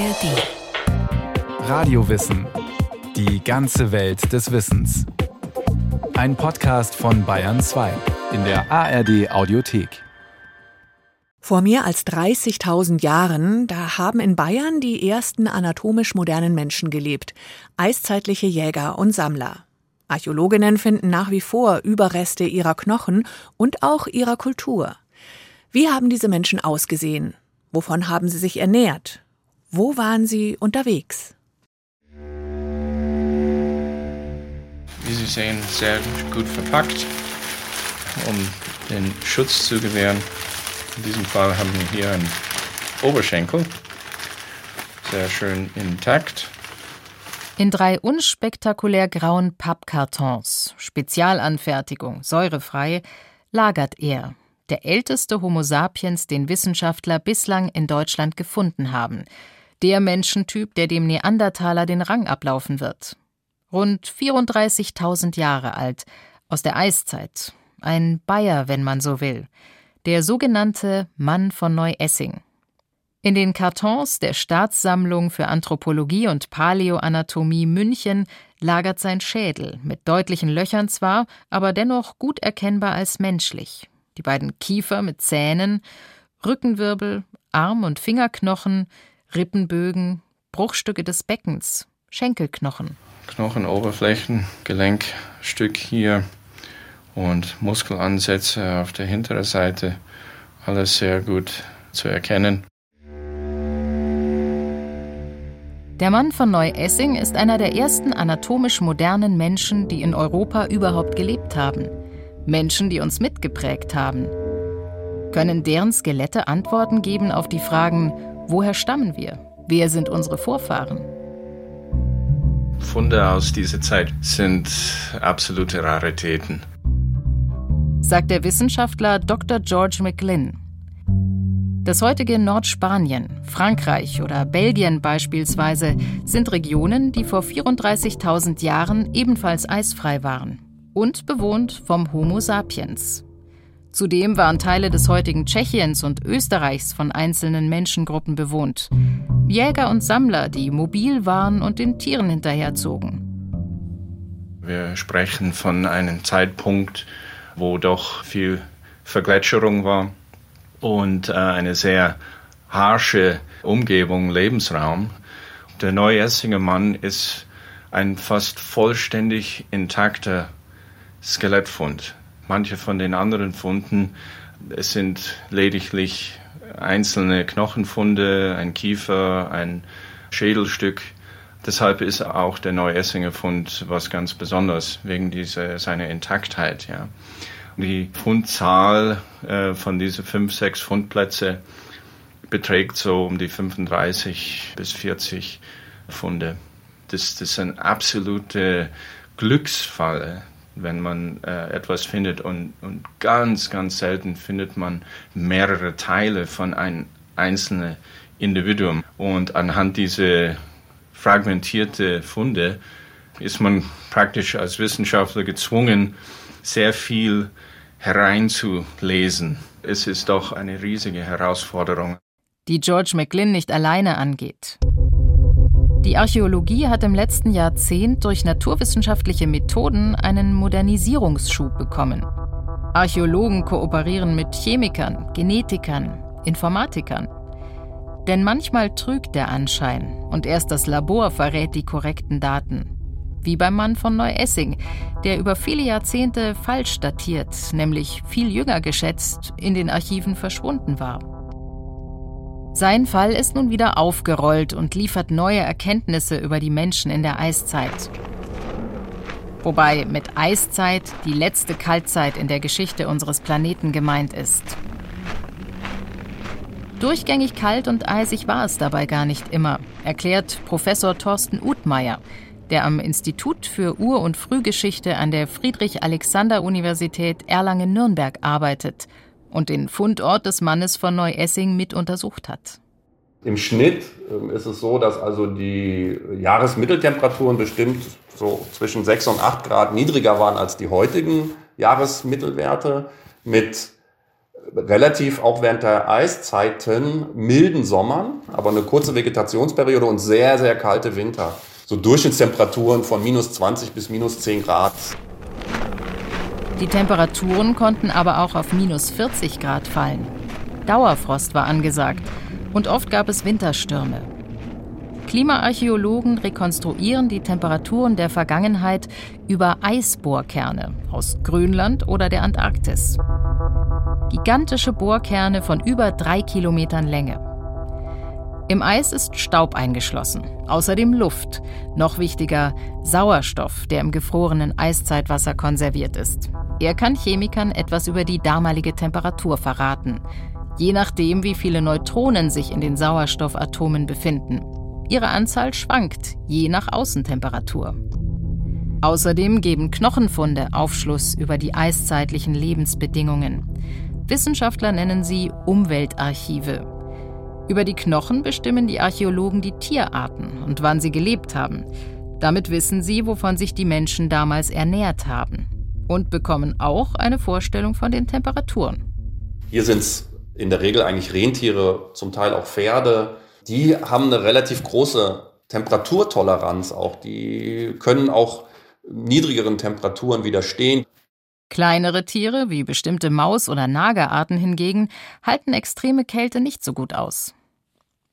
ARD. Radiowissen. Die ganze Welt des Wissens. Ein Podcast von Bayern 2 in der ARD Audiothek. Vor mehr als 30.000 Jahren, da haben in Bayern die ersten anatomisch modernen Menschen gelebt, eiszeitliche Jäger und Sammler. Archäologinnen finden nach wie vor Überreste ihrer Knochen und auch ihrer Kultur. Wie haben diese Menschen ausgesehen? Wovon haben sie sich ernährt? Wo waren sie unterwegs? Wie Sie sehen, sehr gut verpackt, um den Schutz zu gewähren. In diesem Fall haben wir hier einen Oberschenkel, sehr schön intakt. In drei unspektakulär grauen Pappkartons, Spezialanfertigung, säurefrei, lagert er, der älteste Homo sapiens, den Wissenschaftler bislang in Deutschland gefunden haben. Der Menschentyp, der dem Neandertaler den Rang ablaufen wird. Rund 34.000 Jahre alt, aus der Eiszeit. Ein Bayer, wenn man so will. Der sogenannte Mann von Neuessing. In den Kartons der Staatssammlung für Anthropologie und Paläoanatomie München lagert sein Schädel, mit deutlichen Löchern zwar, aber dennoch gut erkennbar als menschlich die beiden Kiefer mit Zähnen, Rückenwirbel, Arm- und Fingerknochen, Rippenbögen, Bruchstücke des Beckens, Schenkelknochen. Knochenoberflächen, Gelenkstück hier und Muskelansätze auf der hinteren Seite. Alles sehr gut zu erkennen. Der Mann von Neu-Essing ist einer der ersten anatomisch modernen Menschen, die in Europa überhaupt gelebt haben. Menschen, die uns mitgeprägt haben. Können deren Skelette Antworten geben auf die Fragen, woher stammen wir? Wer sind unsere Vorfahren? Funde aus dieser Zeit sind absolute Raritäten, sagt der Wissenschaftler Dr. George McGlynn. Das heutige Nordspanien, Frankreich oder Belgien beispielsweise sind Regionen, die vor 34.000 Jahren ebenfalls eisfrei waren und bewohnt vom Homo sapiens. Zudem waren Teile des heutigen Tschechiens und Österreichs von einzelnen Menschengruppen bewohnt. Jäger und Sammler, die mobil waren und den Tieren hinterherzogen. Wir sprechen von einem Zeitpunkt, wo doch viel Vergletscherung war und äh, eine sehr harsche Umgebung, Lebensraum. Der Neuessinger Mann ist ein fast vollständig intakter Skelettfund. Manche von den anderen Funden, es sind lediglich einzelne Knochenfunde, ein Kiefer, ein Schädelstück. Deshalb ist auch der Neuessinger Fund was ganz Besonderes, wegen dieser, seiner Intaktheit. Ja. Die Fundzahl äh, von diesen fünf, sechs Fundplätze beträgt so um die 35 bis 40 Funde. Das, das ist ein absoluter Glücksfall wenn man äh, etwas findet und, und ganz, ganz selten findet man mehrere Teile von einem einzelnen Individuum. Und anhand dieser fragmentierten Funde ist man praktisch als Wissenschaftler gezwungen, sehr viel hereinzulesen. Es ist doch eine riesige Herausforderung. Die George McGlynn nicht alleine angeht. Die Archäologie hat im letzten Jahrzehnt durch naturwissenschaftliche Methoden einen Modernisierungsschub bekommen. Archäologen kooperieren mit Chemikern, Genetikern, Informatikern. Denn manchmal trügt der Anschein und erst das Labor verrät die korrekten Daten. Wie beim Mann von Neuessing, der über viele Jahrzehnte falsch datiert, nämlich viel jünger geschätzt, in den Archiven verschwunden war. Sein Fall ist nun wieder aufgerollt und liefert neue Erkenntnisse über die Menschen in der Eiszeit. Wobei mit Eiszeit die letzte Kaltzeit in der Geschichte unseres Planeten gemeint ist. Durchgängig kalt und eisig war es dabei gar nicht immer, erklärt Professor Thorsten Uthmeier, der am Institut für Ur- und Frühgeschichte an der Friedrich-Alexander-Universität Erlangen-Nürnberg arbeitet und den Fundort des Mannes von Neuessing mit untersucht hat. Im Schnitt ähm, ist es so, dass also die Jahresmitteltemperaturen bestimmt so zwischen 6 und 8 Grad niedriger waren als die heutigen Jahresmittelwerte mit relativ auch während der Eiszeiten milden Sommern, aber eine kurze Vegetationsperiode und sehr, sehr kalte Winter. So Durchschnittstemperaturen von minus 20 bis minus 10 Grad. Die Temperaturen konnten aber auch auf minus 40 Grad fallen. Dauerfrost war angesagt und oft gab es Winterstürme. Klimaarchäologen rekonstruieren die Temperaturen der Vergangenheit über Eisbohrkerne aus Grönland oder der Antarktis. Gigantische Bohrkerne von über drei Kilometern Länge. Im Eis ist Staub eingeschlossen, außerdem Luft, noch wichtiger Sauerstoff, der im gefrorenen Eiszeitwasser konserviert ist. Er kann Chemikern etwas über die damalige Temperatur verraten, je nachdem, wie viele Neutronen sich in den Sauerstoffatomen befinden. Ihre Anzahl schwankt, je nach Außentemperatur. Außerdem geben Knochenfunde Aufschluss über die eiszeitlichen Lebensbedingungen. Wissenschaftler nennen sie Umweltarchive. Über die Knochen bestimmen die Archäologen die Tierarten und wann sie gelebt haben. Damit wissen sie, wovon sich die Menschen damals ernährt haben. Und bekommen auch eine Vorstellung von den Temperaturen. Hier sind es in der Regel eigentlich Rentiere, zum Teil auch Pferde, die haben eine relativ große Temperaturtoleranz auch. Die können auch niedrigeren Temperaturen widerstehen. Kleinere Tiere, wie bestimmte Maus- oder Nagerarten hingegen, halten extreme Kälte nicht so gut aus.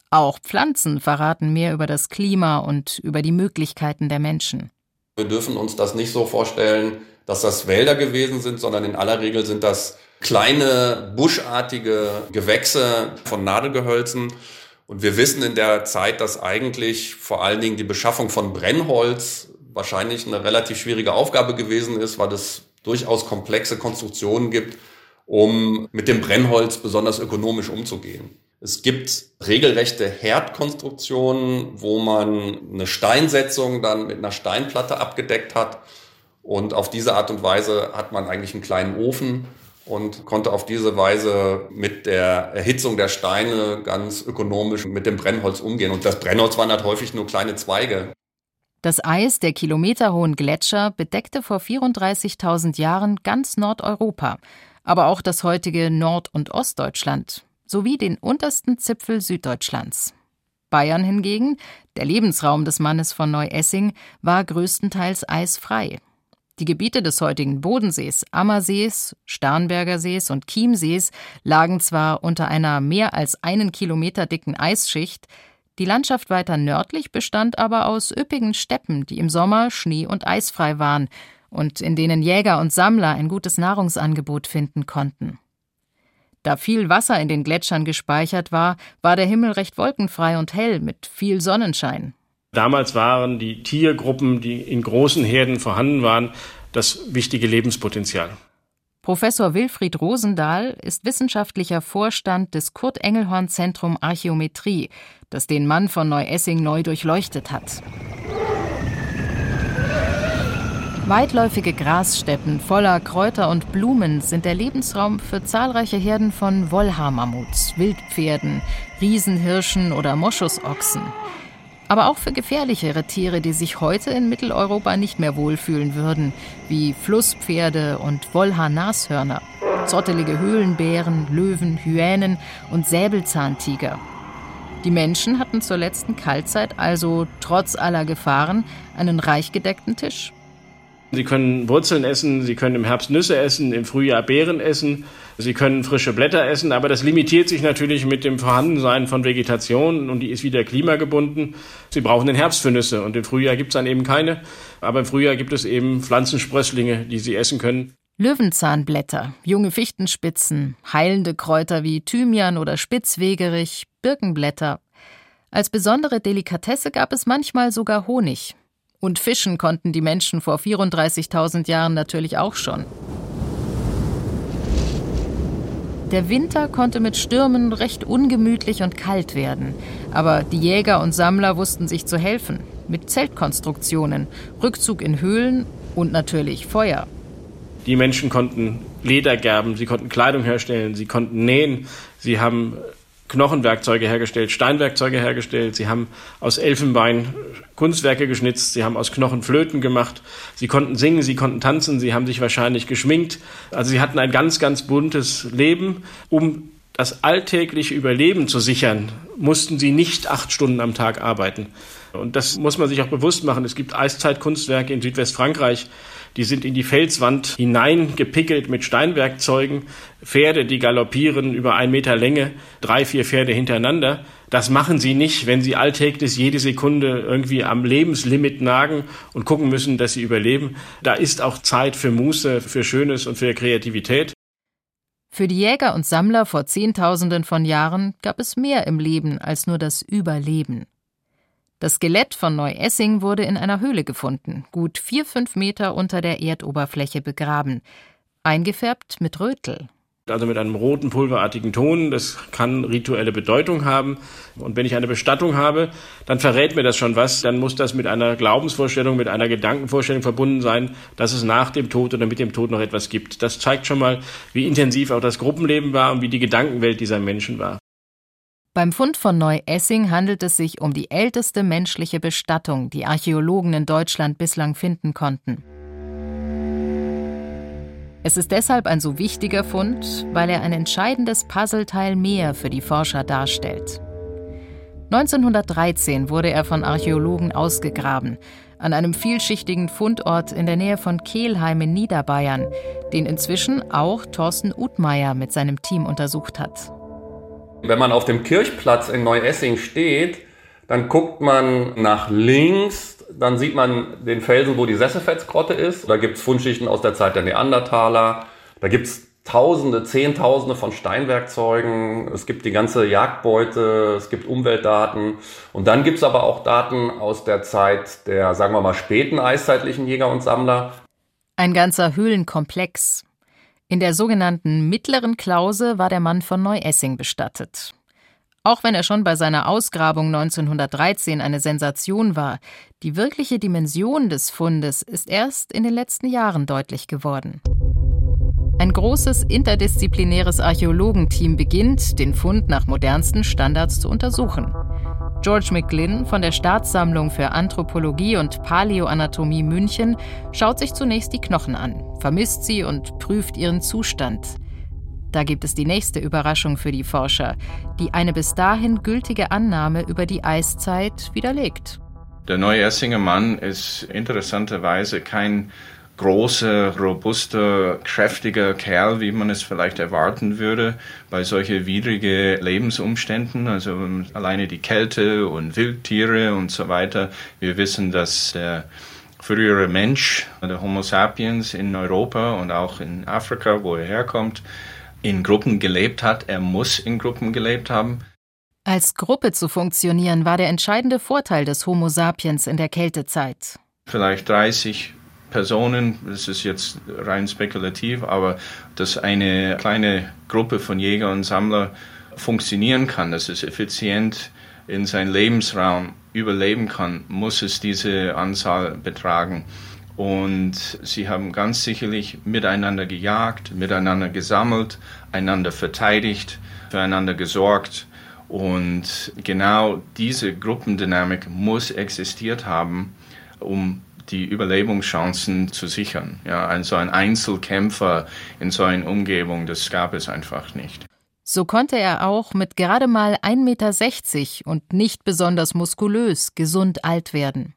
Auch Pflanzen verraten mehr über das Klima und über die Möglichkeiten der Menschen. Wir dürfen uns das nicht so vorstellen, dass das Wälder gewesen sind, sondern in aller Regel sind das kleine, buschartige Gewächse von Nadelgehölzen. Und wir wissen in der Zeit, dass eigentlich vor allen Dingen die Beschaffung von Brennholz wahrscheinlich eine relativ schwierige Aufgabe gewesen ist, weil es durchaus komplexe Konstruktionen gibt, um mit dem Brennholz besonders ökonomisch umzugehen. Es gibt regelrechte Herdkonstruktionen, wo man eine Steinsetzung dann mit einer Steinplatte abgedeckt hat. Und auf diese Art und Weise hat man eigentlich einen kleinen Ofen, und konnte auf diese Weise mit der Erhitzung der Steine ganz ökonomisch mit dem Brennholz umgehen. Und das Brennholz waren halt häufig nur kleine Zweige. Das Eis der kilometerhohen Gletscher bedeckte vor 34.000 Jahren ganz Nordeuropa, aber auch das heutige Nord- und Ostdeutschland sowie den untersten Zipfel Süddeutschlands. Bayern hingegen, der Lebensraum des Mannes von Neu-Essing, war größtenteils eisfrei. Die Gebiete des heutigen Bodensees, Ammersees, Starnberger Sees und Chiemsees lagen zwar unter einer mehr als einen Kilometer dicken Eisschicht, die Landschaft weiter nördlich bestand aber aus üppigen Steppen, die im Sommer schnee- und eisfrei waren und in denen Jäger und Sammler ein gutes Nahrungsangebot finden konnten. Da viel Wasser in den Gletschern gespeichert war, war der Himmel recht wolkenfrei und hell mit viel Sonnenschein. Damals waren die Tiergruppen, die in großen Herden vorhanden waren, das wichtige Lebenspotenzial. Professor Wilfried Rosendahl ist wissenschaftlicher Vorstand des Kurt Engelhorn Zentrum Archäometrie, das den Mann von Neu-Essing neu durchleuchtet hat. Weitläufige Grassteppen voller Kräuter und Blumen sind der Lebensraum für zahlreiche Herden von Wollhaarmammuts, Wildpferden, Riesenhirschen oder Moschusochsen aber auch für gefährlichere Tiere, die sich heute in Mitteleuropa nicht mehr wohlfühlen würden, wie Flusspferde und Wollhaar-Nashörner, zottelige Höhlenbären, Löwen, Hyänen und Säbelzahntiger. Die Menschen hatten zur letzten Kaltzeit also trotz aller Gefahren einen reich gedeckten Tisch. Sie können Wurzeln essen, Sie können im Herbst Nüsse essen, im Frühjahr Beeren essen, Sie können frische Blätter essen, aber das limitiert sich natürlich mit dem Vorhandensein von Vegetation und die ist wieder klimagebunden. Sie brauchen den Herbst für Nüsse und im Frühjahr gibt es dann eben keine, aber im Frühjahr gibt es eben Pflanzensprösslinge, die Sie essen können. Löwenzahnblätter, junge Fichtenspitzen, heilende Kräuter wie Thymian oder Spitzwegerich, Birkenblätter. Als besondere Delikatesse gab es manchmal sogar Honig, und fischen konnten die Menschen vor 34.000 Jahren natürlich auch schon. Der Winter konnte mit Stürmen recht ungemütlich und kalt werden, aber die Jäger und Sammler wussten sich zu helfen. Mit Zeltkonstruktionen, Rückzug in Höhlen und natürlich Feuer. Die Menschen konnten Leder gerben, sie konnten Kleidung herstellen, sie konnten nähen, sie haben Knochenwerkzeuge hergestellt, Steinwerkzeuge hergestellt, sie haben aus Elfenbein Kunstwerke geschnitzt, sie haben aus Knochen Flöten gemacht, sie konnten singen, sie konnten tanzen, sie haben sich wahrscheinlich geschminkt. Also sie hatten ein ganz, ganz buntes Leben. Um das alltägliche Überleben zu sichern, mussten sie nicht acht Stunden am Tag arbeiten. Und das muss man sich auch bewusst machen. Es gibt Eiszeitkunstwerke in Südwestfrankreich, die sind in die Felswand hineingepickelt mit Steinwerkzeugen. Pferde, die galoppieren über einen Meter Länge, drei, vier Pferde hintereinander. Das machen sie nicht, wenn sie alltäglich jede Sekunde irgendwie am Lebenslimit nagen und gucken müssen, dass sie überleben. Da ist auch Zeit für Muße, für Schönes und für Kreativität. Für die Jäger und Sammler vor Zehntausenden von Jahren gab es mehr im Leben als nur das Überleben. Das Skelett von Neu-Essing wurde in einer Höhle gefunden, gut vier, fünf Meter unter der Erdoberfläche begraben, eingefärbt mit Rötel. Also mit einem roten pulverartigen Ton. Das kann rituelle Bedeutung haben. Und wenn ich eine Bestattung habe, dann verrät mir das schon was. Dann muss das mit einer Glaubensvorstellung, mit einer Gedankenvorstellung verbunden sein, dass es nach dem Tod oder mit dem Tod noch etwas gibt. Das zeigt schon mal, wie intensiv auch das Gruppenleben war und wie die Gedankenwelt dieser Menschen war. Beim Fund von Neu-Essing handelt es sich um die älteste menschliche Bestattung, die Archäologen in Deutschland bislang finden konnten. Es ist deshalb ein so wichtiger Fund, weil er ein entscheidendes Puzzleteil mehr für die Forscher darstellt. 1913 wurde er von Archäologen ausgegraben, an einem vielschichtigen Fundort in der Nähe von Kehlheim in Niederbayern, den inzwischen auch Thorsten Uthmeier mit seinem Team untersucht hat. Wenn man auf dem Kirchplatz in Neu-Essing steht, dann guckt man nach links, dann sieht man den Felsen, wo die Sesselfelsgrotte ist. Da gibt es Fundschichten aus der Zeit der Neandertaler. Da gibt es Tausende, Zehntausende von Steinwerkzeugen. Es gibt die ganze Jagdbeute, es gibt Umweltdaten. Und dann gibt es aber auch Daten aus der Zeit der, sagen wir mal, späten eiszeitlichen Jäger und Sammler. Ein ganzer Höhlenkomplex. In der sogenannten mittleren Klause war der Mann von Neu-Essing bestattet. Auch wenn er schon bei seiner Ausgrabung 1913 eine Sensation war, die wirkliche Dimension des Fundes ist erst in den letzten Jahren deutlich geworden. Ein großes interdisziplinäres Archäologenteam beginnt, den Fund nach modernsten Standards zu untersuchen. George McGlynn von der Staatssammlung für Anthropologie und Paläoanatomie München schaut sich zunächst die Knochen an, vermisst sie und prüft ihren Zustand. Da gibt es die nächste Überraschung für die Forscher, die eine bis dahin gültige Annahme über die Eiszeit widerlegt. Der neue Essinger Mann ist interessanterweise kein großer, robuster, kräftiger Kerl, wie man es vielleicht erwarten würde bei solchen widrigen Lebensumständen, also alleine die Kälte und Wildtiere und so weiter. Wir wissen, dass der frühere Mensch, der Homo sapiens in Europa und auch in Afrika, wo er herkommt, in Gruppen gelebt hat. Er muss in Gruppen gelebt haben. Als Gruppe zu funktionieren war der entscheidende Vorteil des Homo sapiens in der Kältezeit. Vielleicht 30, Personen, das ist jetzt rein spekulativ, aber dass eine kleine Gruppe von Jäger und Sammler funktionieren kann, dass es effizient in seinem Lebensraum überleben kann, muss es diese Anzahl betragen. Und sie haben ganz sicherlich miteinander gejagt, miteinander gesammelt, einander verteidigt, füreinander gesorgt. Und genau diese Gruppendynamik muss existiert haben, um die Überlebenschancen zu sichern. Ja, also ein Einzelkämpfer in so einer Umgebung, das gab es einfach nicht. So konnte er auch mit gerade mal 1,60 Meter und nicht besonders muskulös gesund alt werden.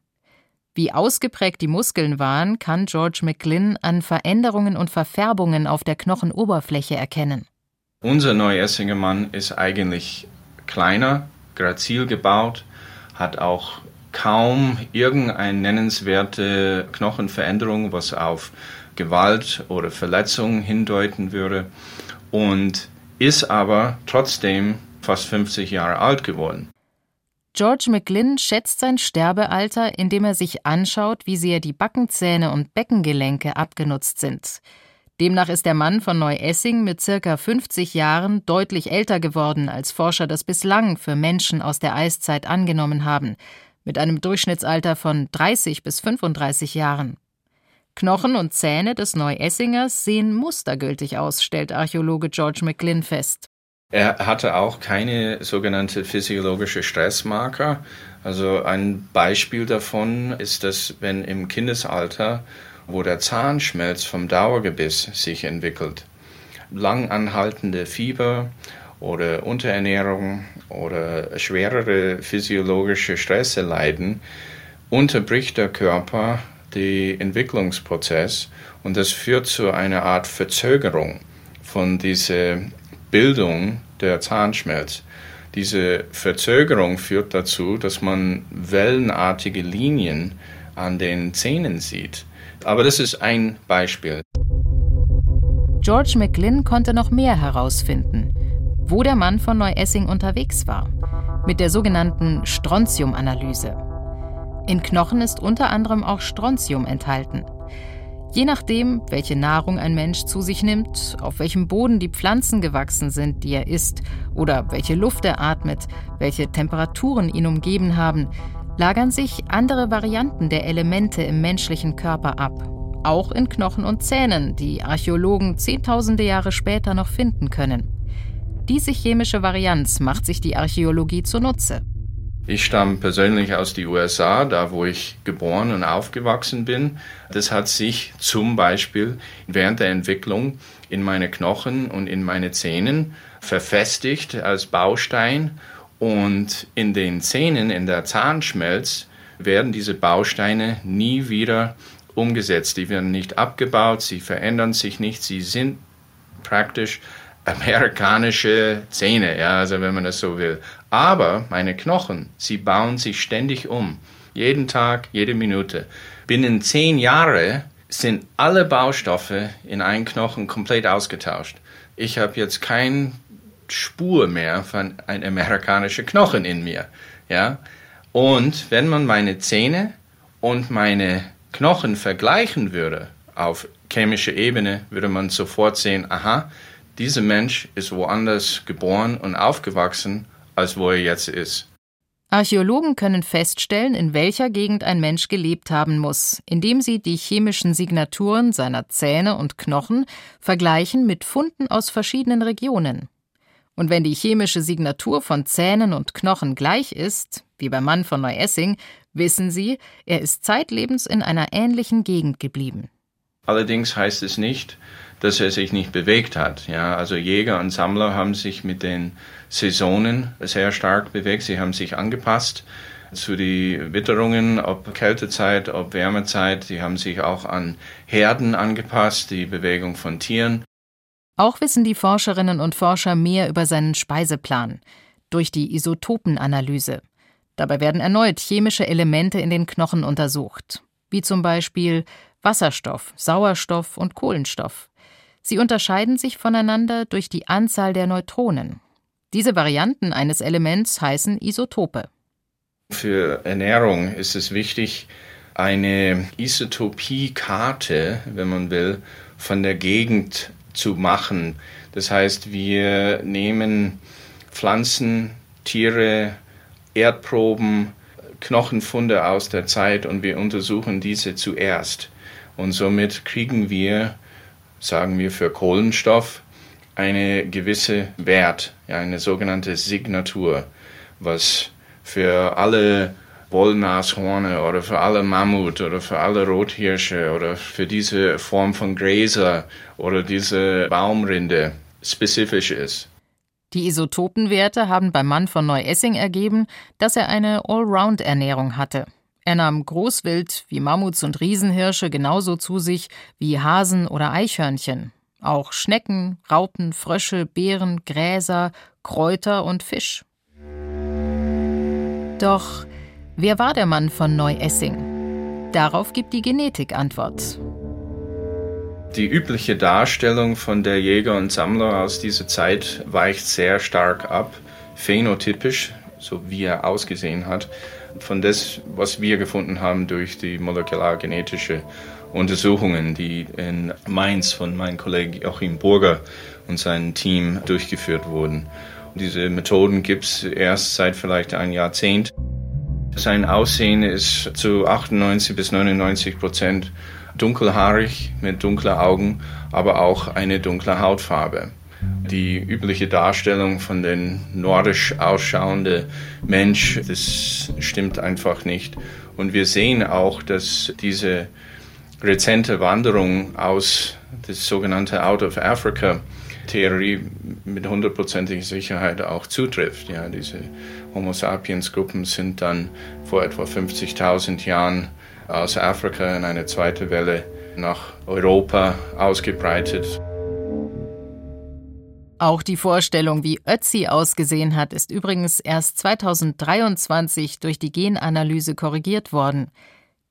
Wie ausgeprägt die Muskeln waren, kann George McGlynn an Veränderungen und Verfärbungen auf der Knochenoberfläche erkennen. Unser Neuessinger Mann ist eigentlich kleiner, grazil gebaut, hat auch kaum irgendeine nennenswerte Knochenveränderung, was auf Gewalt oder Verletzung hindeuten würde und ist aber trotzdem fast 50 Jahre alt geworden. George McGlynn schätzt sein Sterbealter, indem er sich anschaut, wie sehr die Backenzähne und Beckengelenke abgenutzt sind. Demnach ist der Mann von Neu-Essing mit circa 50 Jahren deutlich älter geworden, als Forscher das bislang für Menschen aus der Eiszeit angenommen haben mit einem Durchschnittsalter von 30 bis 35 Jahren. Knochen und Zähne des Neu-Essingers sehen mustergültig aus, stellt Archäologe George McGlynn fest. Er hatte auch keine sogenannte physiologische Stressmarker. Also ein Beispiel davon ist, dass wenn im Kindesalter, wo der Zahnschmelz vom Dauergebiss sich entwickelt, lang anhaltende Fieber oder Unterernährung oder schwerere physiologische Stresse leiden, unterbricht der Körper den Entwicklungsprozess und das führt zu einer Art Verzögerung von dieser Bildung der Zahnschmelz. Diese Verzögerung führt dazu, dass man wellenartige Linien an den Zähnen sieht. Aber das ist ein Beispiel. George McGlynn konnte noch mehr herausfinden, wo der Mann von Neuessing unterwegs war, mit der sogenannten Strontium-Analyse. In Knochen ist unter anderem auch Strontium enthalten. Je nachdem, welche Nahrung ein Mensch zu sich nimmt, auf welchem Boden die Pflanzen gewachsen sind, die er isst, oder welche Luft er atmet, welche Temperaturen ihn umgeben haben, lagern sich andere Varianten der Elemente im menschlichen Körper ab. Auch in Knochen und Zähnen, die Archäologen zehntausende Jahre später noch finden können. Diese chemische Varianz macht sich die Archäologie zunutze. Ich stamme persönlich aus den USA, da wo ich geboren und aufgewachsen bin. Das hat sich zum Beispiel während der Entwicklung in meine Knochen und in meine Zähnen verfestigt als Baustein und in den Zähnen, in der Zahnschmelz, werden diese Bausteine nie wieder umgesetzt. Die werden nicht abgebaut, sie verändern sich nicht, sie sind praktisch amerikanische Zähne, ja, also wenn man das so will. Aber meine Knochen, sie bauen sich ständig um. Jeden Tag, jede Minute. Binnen zehn Jahren sind alle Baustoffe in einem Knochen komplett ausgetauscht. Ich habe jetzt keine Spur mehr von einem amerikanischen Knochen in mir. Ja? Und wenn man meine Zähne und meine Knochen vergleichen würde auf chemischer Ebene, würde man sofort sehen, aha, dieser Mensch ist woanders geboren und aufgewachsen, als wo er jetzt ist. Archäologen können feststellen, in welcher Gegend ein Mensch gelebt haben muss, indem sie die chemischen Signaturen seiner Zähne und Knochen vergleichen mit Funden aus verschiedenen Regionen. Und wenn die chemische Signatur von Zähnen und Knochen gleich ist, wie beim Mann von Neuessing, wissen sie, er ist zeitlebens in einer ähnlichen Gegend geblieben. Allerdings heißt es nicht, dass er sich nicht bewegt hat. Ja, also Jäger und Sammler haben sich mit den Saisonen sehr stark bewegt. Sie haben sich angepasst zu den Witterungen, ob Kältezeit, ob Wärmezeit. Sie haben sich auch an Herden angepasst, die Bewegung von Tieren. Auch wissen die Forscherinnen und Forscher mehr über seinen Speiseplan durch die Isotopenanalyse. Dabei werden erneut chemische Elemente in den Knochen untersucht, wie zum Beispiel Wasserstoff, Sauerstoff und Kohlenstoff. Sie unterscheiden sich voneinander durch die Anzahl der Neutronen. Diese Varianten eines Elements heißen Isotope. Für Ernährung ist es wichtig, eine Isotopiekarte, wenn man will, von der Gegend zu machen. Das heißt, wir nehmen Pflanzen, Tiere, Erdproben, Knochenfunde aus der Zeit und wir untersuchen diese zuerst. Und somit kriegen wir sagen wir für Kohlenstoff, eine gewisse Wert, eine sogenannte Signatur, was für alle Wollnashorne oder für alle Mammut oder für alle Rothirsche oder für diese Form von Gräser oder diese Baumrinde spezifisch ist. Die Isotopenwerte haben beim Mann von Neuessing ergeben, dass er eine Allround-Ernährung hatte. Er nahm Großwild wie Mammuts und Riesenhirsche genauso zu sich wie Hasen oder Eichhörnchen. Auch Schnecken, Raupen, Frösche, Beeren, Gräser, Kräuter und Fisch. Doch wer war der Mann von Neuessing? Darauf gibt die Genetik Antwort. Die übliche Darstellung von der Jäger und Sammler aus dieser Zeit weicht sehr stark ab, phänotypisch, so wie er ausgesehen hat, von das, was wir gefunden haben durch die molekulargenetische Untersuchungen, die in Mainz von meinem Kollegen Joachim Burger und seinem Team durchgeführt wurden. Diese Methoden gibt es erst seit vielleicht ein Jahrzehnt. Sein Aussehen ist zu 98 bis 99 Prozent dunkelhaarig mit dunklen Augen, aber auch eine dunkle Hautfarbe. Die übliche Darstellung von den nordisch ausschauenden Mensch, das stimmt einfach nicht. Und wir sehen auch, dass diese rezente Wanderung aus das sogenannte Out of Africa Theorie mit hundertprozentiger Sicherheit auch zutrifft. Ja, diese Homo sapiens Gruppen sind dann vor etwa 50.000 Jahren aus Afrika in eine zweite Welle nach Europa ausgebreitet. Auch die Vorstellung, wie Ötzi ausgesehen hat, ist übrigens erst 2023 durch die Genanalyse korrigiert worden.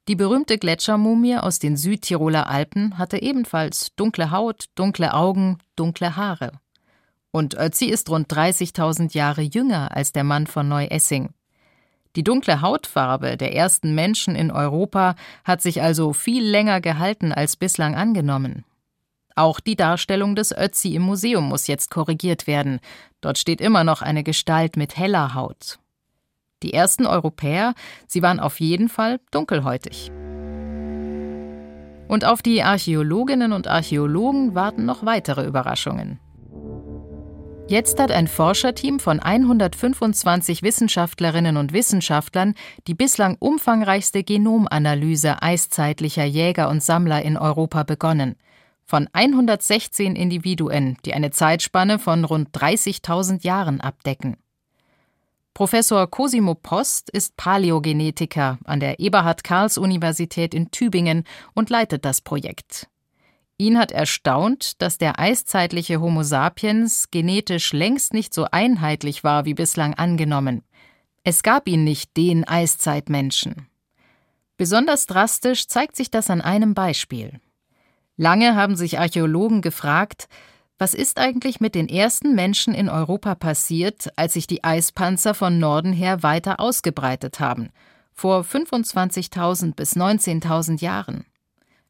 Die berühmte Gletschermumie aus den Südtiroler Alpen hatte ebenfalls dunkle Haut, dunkle Augen, dunkle Haare. Und Ötzi ist rund 30.000 Jahre jünger als der Mann von Neu-Essing. Die dunkle Hautfarbe der ersten Menschen in Europa hat sich also viel länger gehalten als bislang angenommen. Auch die Darstellung des Ötzi im Museum muss jetzt korrigiert werden. Dort steht immer noch eine Gestalt mit heller Haut. Die ersten Europäer, sie waren auf jeden Fall dunkelhäutig. Und auf die Archäologinnen und Archäologen warten noch weitere Überraschungen. Jetzt hat ein Forscherteam von 125 Wissenschaftlerinnen und Wissenschaftlern die bislang umfangreichste Genomanalyse eiszeitlicher Jäger und Sammler in Europa begonnen. Von 116 Individuen, die eine Zeitspanne von rund 30.000 Jahren abdecken. Professor Cosimo Post ist Paläogenetiker an der Eberhard-Karls-Universität in Tübingen und leitet das Projekt. Ihn hat erstaunt, dass der eiszeitliche Homo sapiens genetisch längst nicht so einheitlich war wie bislang angenommen. Es gab ihn nicht den Eiszeitmenschen. Besonders drastisch zeigt sich das an einem Beispiel. Lange haben sich Archäologen gefragt, was ist eigentlich mit den ersten Menschen in Europa passiert, als sich die Eispanzer von Norden her weiter ausgebreitet haben, vor 25.000 bis 19.000 Jahren?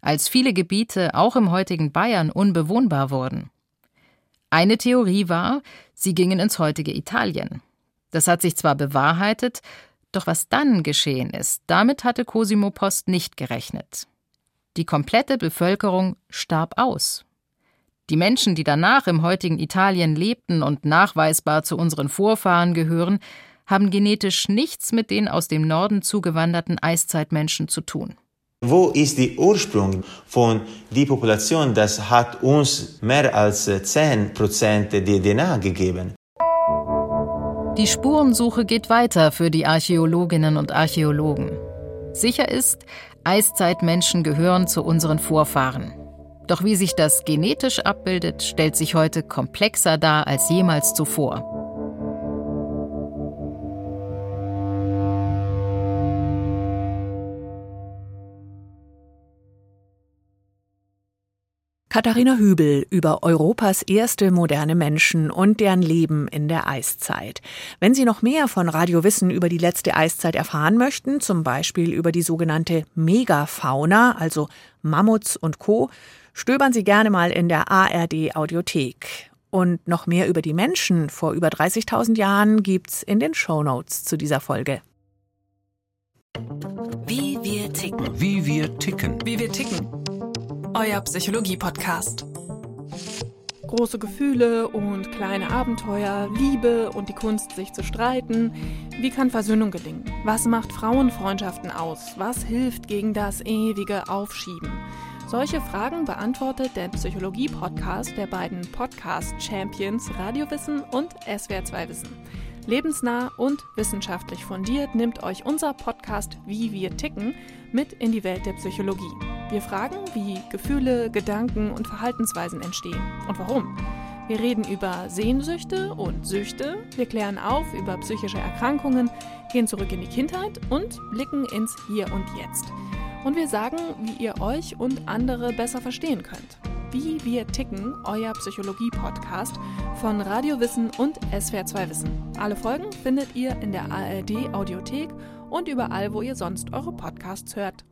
als viele Gebiete auch im heutigen Bayern unbewohnbar wurden. Eine Theorie war, sie gingen ins heutige Italien. Das hat sich zwar bewahrheitet, doch was dann geschehen ist, damit hatte Cosimo Post nicht gerechnet. Die komplette Bevölkerung starb aus. Die Menschen, die danach im heutigen Italien lebten und nachweisbar zu unseren Vorfahren gehören, haben genetisch nichts mit den aus dem Norden zugewanderten Eiszeitmenschen zu tun. Wo ist der Ursprung von der Population? Das hat uns mehr als 10% der DNA gegeben. Die Spurensuche geht weiter für die Archäologinnen und Archäologen. Sicher ist, Eiszeitmenschen gehören zu unseren Vorfahren. Doch wie sich das genetisch abbildet, stellt sich heute komplexer dar als jemals zuvor. Katharina Hübel über Europas erste moderne Menschen und deren Leben in der Eiszeit. Wenn Sie noch mehr von Radio Wissen über die letzte Eiszeit erfahren möchten, zum Beispiel über die sogenannte Megafauna, also Mammuts und Co., stöbern Sie gerne mal in der ARD Audiothek. Und noch mehr über die Menschen vor über 30.000 Jahren gibt's in den Shownotes zu dieser Folge. Wie wir ticken. Wie wir ticken. Wie wir ticken euer Psychologie-Podcast. Große Gefühle und kleine Abenteuer, Liebe und die Kunst, sich zu streiten. Wie kann Versöhnung gelingen? Was macht Frauenfreundschaften aus? Was hilft gegen das ewige Aufschieben? Solche Fragen beantwortet der Psychologie-Podcast der beiden Podcast-Champions Radiowissen und SWR2 Wissen. Lebensnah und wissenschaftlich fundiert nimmt euch unser Podcast Wie wir ticken mit in die Welt der Psychologie. Wir fragen, wie Gefühle, Gedanken und Verhaltensweisen entstehen und warum. Wir reden über Sehnsüchte und Süchte, wir klären auf über psychische Erkrankungen, gehen zurück in die Kindheit und blicken ins Hier und Jetzt. Und wir sagen, wie ihr euch und andere besser verstehen könnt. Wie wir ticken, euer Psychologie-Podcast von Radio Wissen und SWR2 Wissen. Alle Folgen findet ihr in der ARD Audiothek und überall, wo ihr sonst eure Podcasts hört.